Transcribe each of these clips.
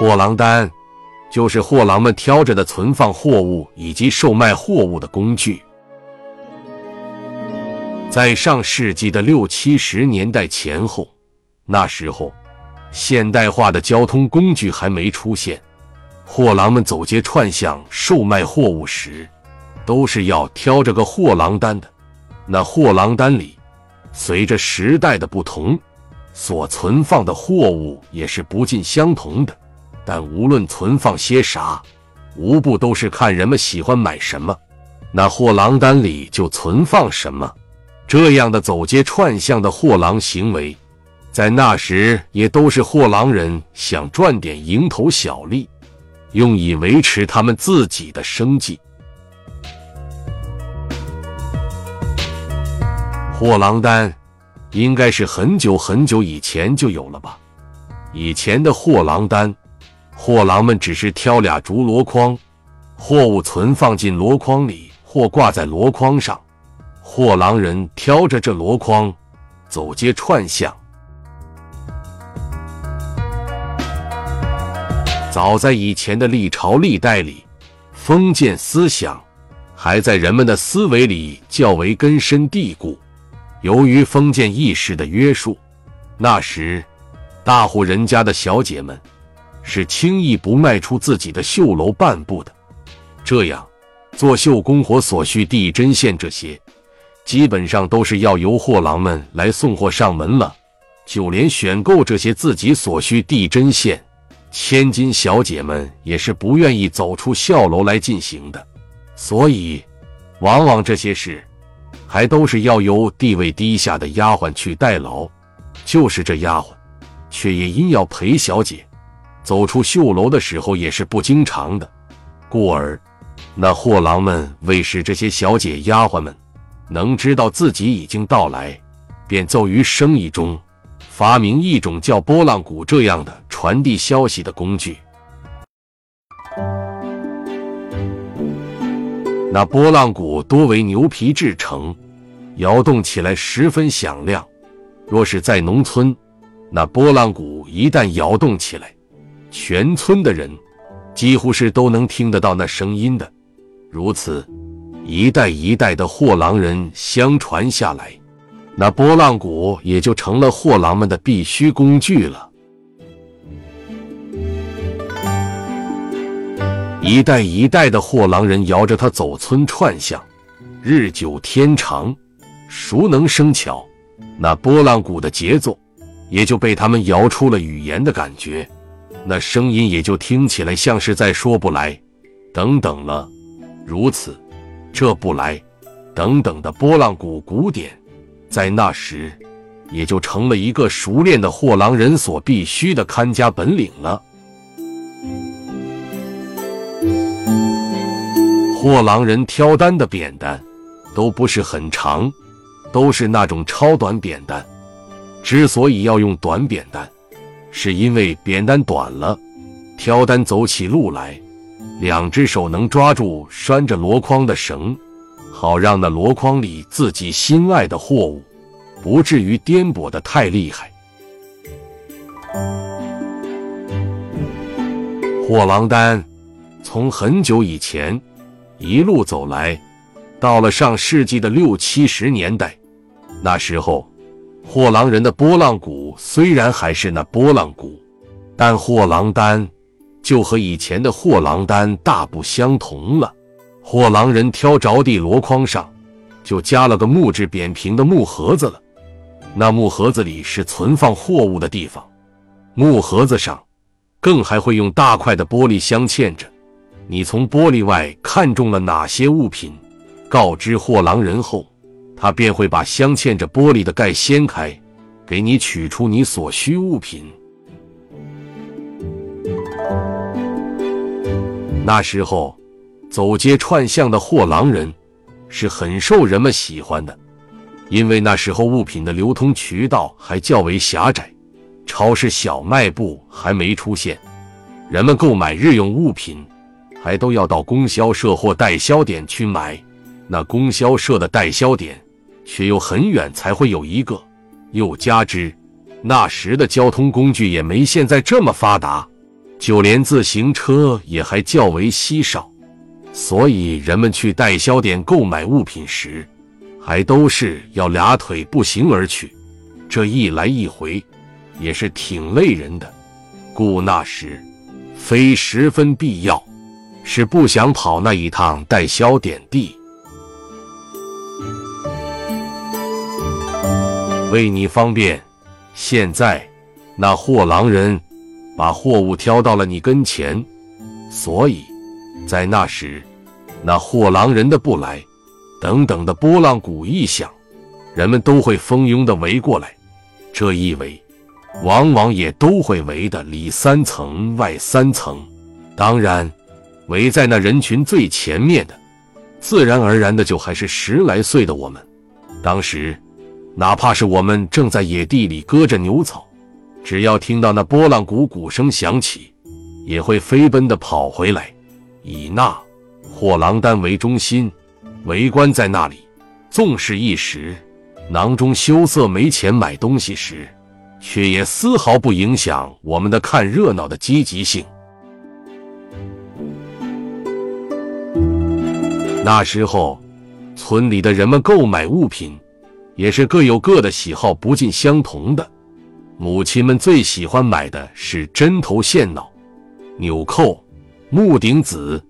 货郎单就是货郎们挑着的存放货物以及售卖货物的工具。在上世纪的六七十年代前后，那时候现代化的交通工具还没出现，货郎们走街串巷售卖货物时，都是要挑着个货郎单的。那货郎单里，随着时代的不同，所存放的货物也是不尽相同的。但无论存放些啥，无不都是看人们喜欢买什么，那货郎单里就存放什么。这样的走街串巷的货郎行为，在那时也都是货郎人想赚点蝇头小利，用以维持他们自己的生计。货郎单应该是很久很久以前就有了吧？以前的货郎单，货郎们只是挑俩竹箩筐，货物存放进箩筐里或挂在箩筐上。货郎人挑着这箩筐，走街串巷。早在以前的历朝历代里，封建思想还在人们的思维里较为根深蒂固。由于封建意识的约束，那时大户人家的小姐们是轻易不迈出自己的绣楼半步的。这样，做绣工活所需地针线这些。基本上都是要由货郎们来送货上门了，就连选购这些自己所需地针线，千金小姐们也是不愿意走出校楼来进行的，所以，往往这些事还都是要由地位低下的丫鬟去代劳。就是这丫鬟，却也因要陪小姐走出绣楼的时候也是不经常的，故而，那货郎们为使这些小姐丫鬟们。能知道自己已经到来，便奏于生意中发明一种叫波浪鼓这样的传递消息的工具。那波浪鼓多为牛皮制成，摇动起来十分响亮。若是在农村，那波浪鼓一旦摇动起来，全村的人几乎是都能听得到那声音的。如此。一代一代的货郎人相传下来，那波浪鼓也就成了货郎们的必须工具了。一代一代的货郎人摇着它走村串巷，日久天长，熟能生巧，那波浪鼓的节奏也就被他们摇出了语言的感觉，那声音也就听起来像是在说不来，等等了，如此。这不来，等等的波浪鼓鼓点，在那时，也就成了一个熟练的货郎人所必须的看家本领了。货郎人挑担的扁担，都不是很长，都是那种超短扁担。之所以要用短扁担，是因为扁担短了，挑担走起路来。两只手能抓住拴着箩筐的绳，好让那箩筐里自己心爱的货物不至于颠簸的太厉害。货郎单从很久以前一路走来，到了上世纪的六七十年代，那时候货郎人的拨浪鼓虽然还是那拨浪鼓，但货郎单。就和以前的货郎单大不相同了。货郎人挑着地箩筐上，就加了个木质扁平的木盒子了。那木盒子里是存放货物的地方。木盒子上，更还会用大块的玻璃镶嵌着。你从玻璃外看中了哪些物品，告知货郎人后，他便会把镶嵌着玻璃的盖掀开，给你取出你所需物品。那时候，走街串巷的货郎人是很受人们喜欢的，因为那时候物品的流通渠道还较为狭窄，超市、小卖部还没出现，人们购买日用物品还都要到供销社或代销点去买，那供销社的代销点却又很远才会有一个，又加之那时的交通工具也没现在这么发达。就连自行车也还较为稀少，所以人们去代销点购买物品时，还都是要俩腿步行而去。这一来一回，也是挺累人的。故那时，非十分必要，是不想跑那一趟代销点地。为你方便，现在那货郎人把货物挑到了你跟前，所以在那时，那货郎人的不来，等等的波浪鼓一响，人们都会蜂拥的围过来。这一围，往往也都会围的里三层外三层。当然，围在那人群最前面的，自然而然的就还是十来岁的我们。当时。哪怕是我们正在野地里割着牛草，只要听到那波浪鼓鼓声响起，也会飞奔的跑回来，以那货郎单为中心，围观在那里。纵是一时囊中羞涩没钱买东西时，却也丝毫不影响我们的看热闹的积极性。那时候，村里的人们购买物品。也是各有各的喜好，不尽相同的。母亲们最喜欢买的是针头线脑、纽扣、木顶子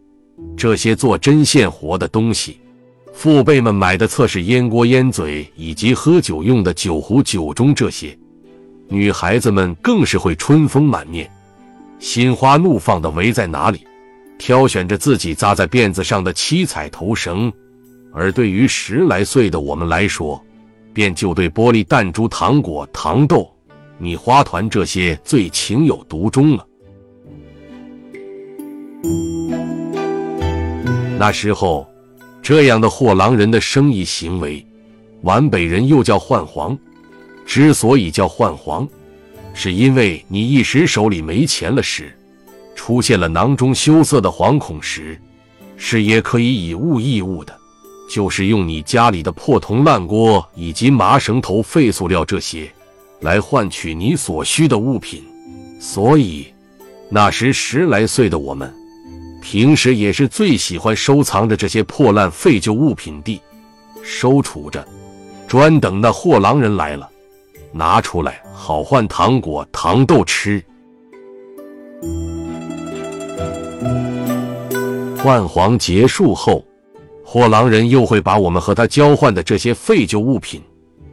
这些做针线活的东西；父辈们买的则是烟锅、烟嘴以及喝酒用的酒壶、酒盅这些。女孩子们更是会春风满面、心花怒放的围在哪里，挑选着自己扎在辫子上的七彩头绳。而对于十来岁的我们来说，便就对玻璃弹珠、糖果、糖豆、米花团这些最情有独钟了。那时候，这样的货郎人的生意行为，皖北人又叫换黄。之所以叫换黄，是因为你一时手里没钱了时，出现了囊中羞涩的惶恐时，是也可以以物易物的。就是用你家里的破铜烂锅以及麻绳头、废塑料这些，来换取你所需的物品。所以，那时十来岁的我们，平时也是最喜欢收藏着这些破烂废旧物品的，收储着，专等那货郎人来了，拿出来好换糖果、糖豆吃。换黄结束后。货郎人又会把我们和他交换的这些废旧物品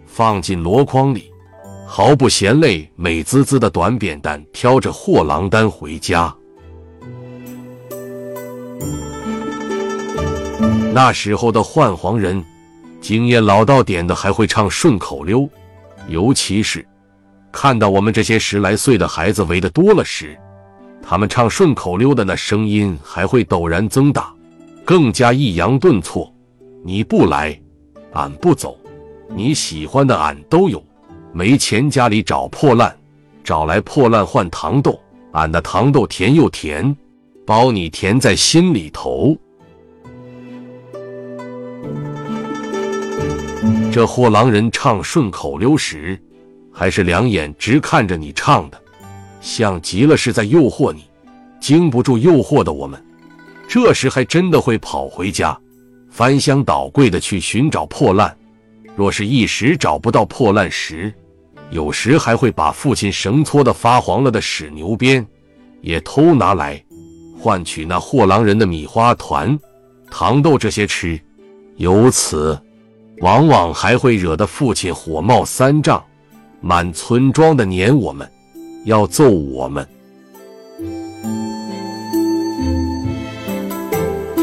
放进箩筐里，毫不嫌累，美滋滋的短扁担挑着货郎单回家。那时候的换黄人，经验老到点的，还会唱顺口溜，尤其是看到我们这些十来岁的孩子围的多了时，他们唱顺口溜的那声音还会陡然增大。更加抑扬顿挫，你不来，俺不走。你喜欢的俺都有，没钱家里找破烂，找来破烂换糖豆。俺的糖豆甜又甜，包你甜在心里头。这货郎人唱顺口溜时，还是两眼直看着你唱的，像极了是在诱惑你。经不住诱惑的我们。这时还真的会跑回家，翻箱倒柜的去寻找破烂。若是一时找不到破烂时，有时还会把父亲绳搓的发黄了的屎牛鞭也偷拿来，换取那货郎人的米花团、糖豆这些吃。由此，往往还会惹得父亲火冒三丈，满村庄的撵我们，要揍我们。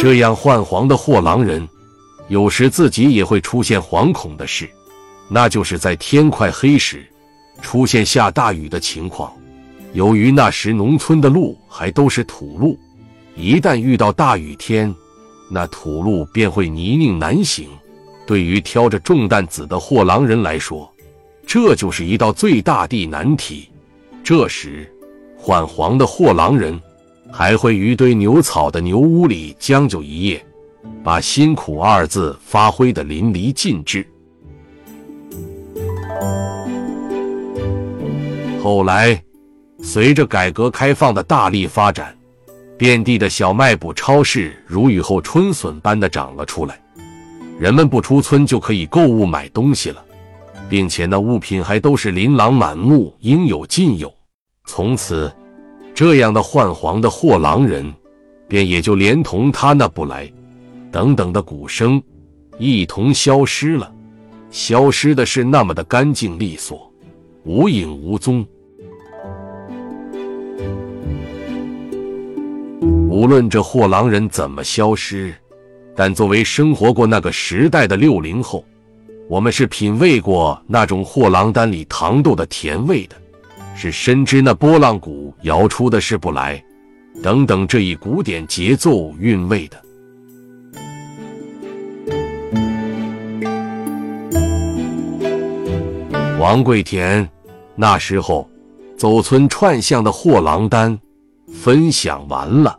这样换黄的货郎人，有时自己也会出现惶恐的事，那就是在天快黑时，出现下大雨的情况。由于那时农村的路还都是土路，一旦遇到大雨天，那土路便会泥泞难行。对于挑着重担子的货郎人来说，这就是一道最大的难题。这时，换黄的货郎人。还会于堆牛草的牛屋里将就一夜，把“辛苦”二字发挥的淋漓尽致。后来，随着改革开放的大力发展，遍地的小卖部、超市如雨后春笋般的长了出来，人们不出村就可以购物买东西了，并且那物品还都是琳琅满目，应有尽有。从此，这样的幻黄的货郎人，便也就连同他那不来等等的鼓声，一同消失了。消失的是那么的干净利索，无影无踪。无论这货郎人怎么消失，但作为生活过那个时代的六零后，我们是品味过那种货郎单里糖豆的甜味的，是深知那波浪鼓摇出的是不来等等这一古典节奏韵味的。王贵田，那时候走村串巷的货郎单分享完了。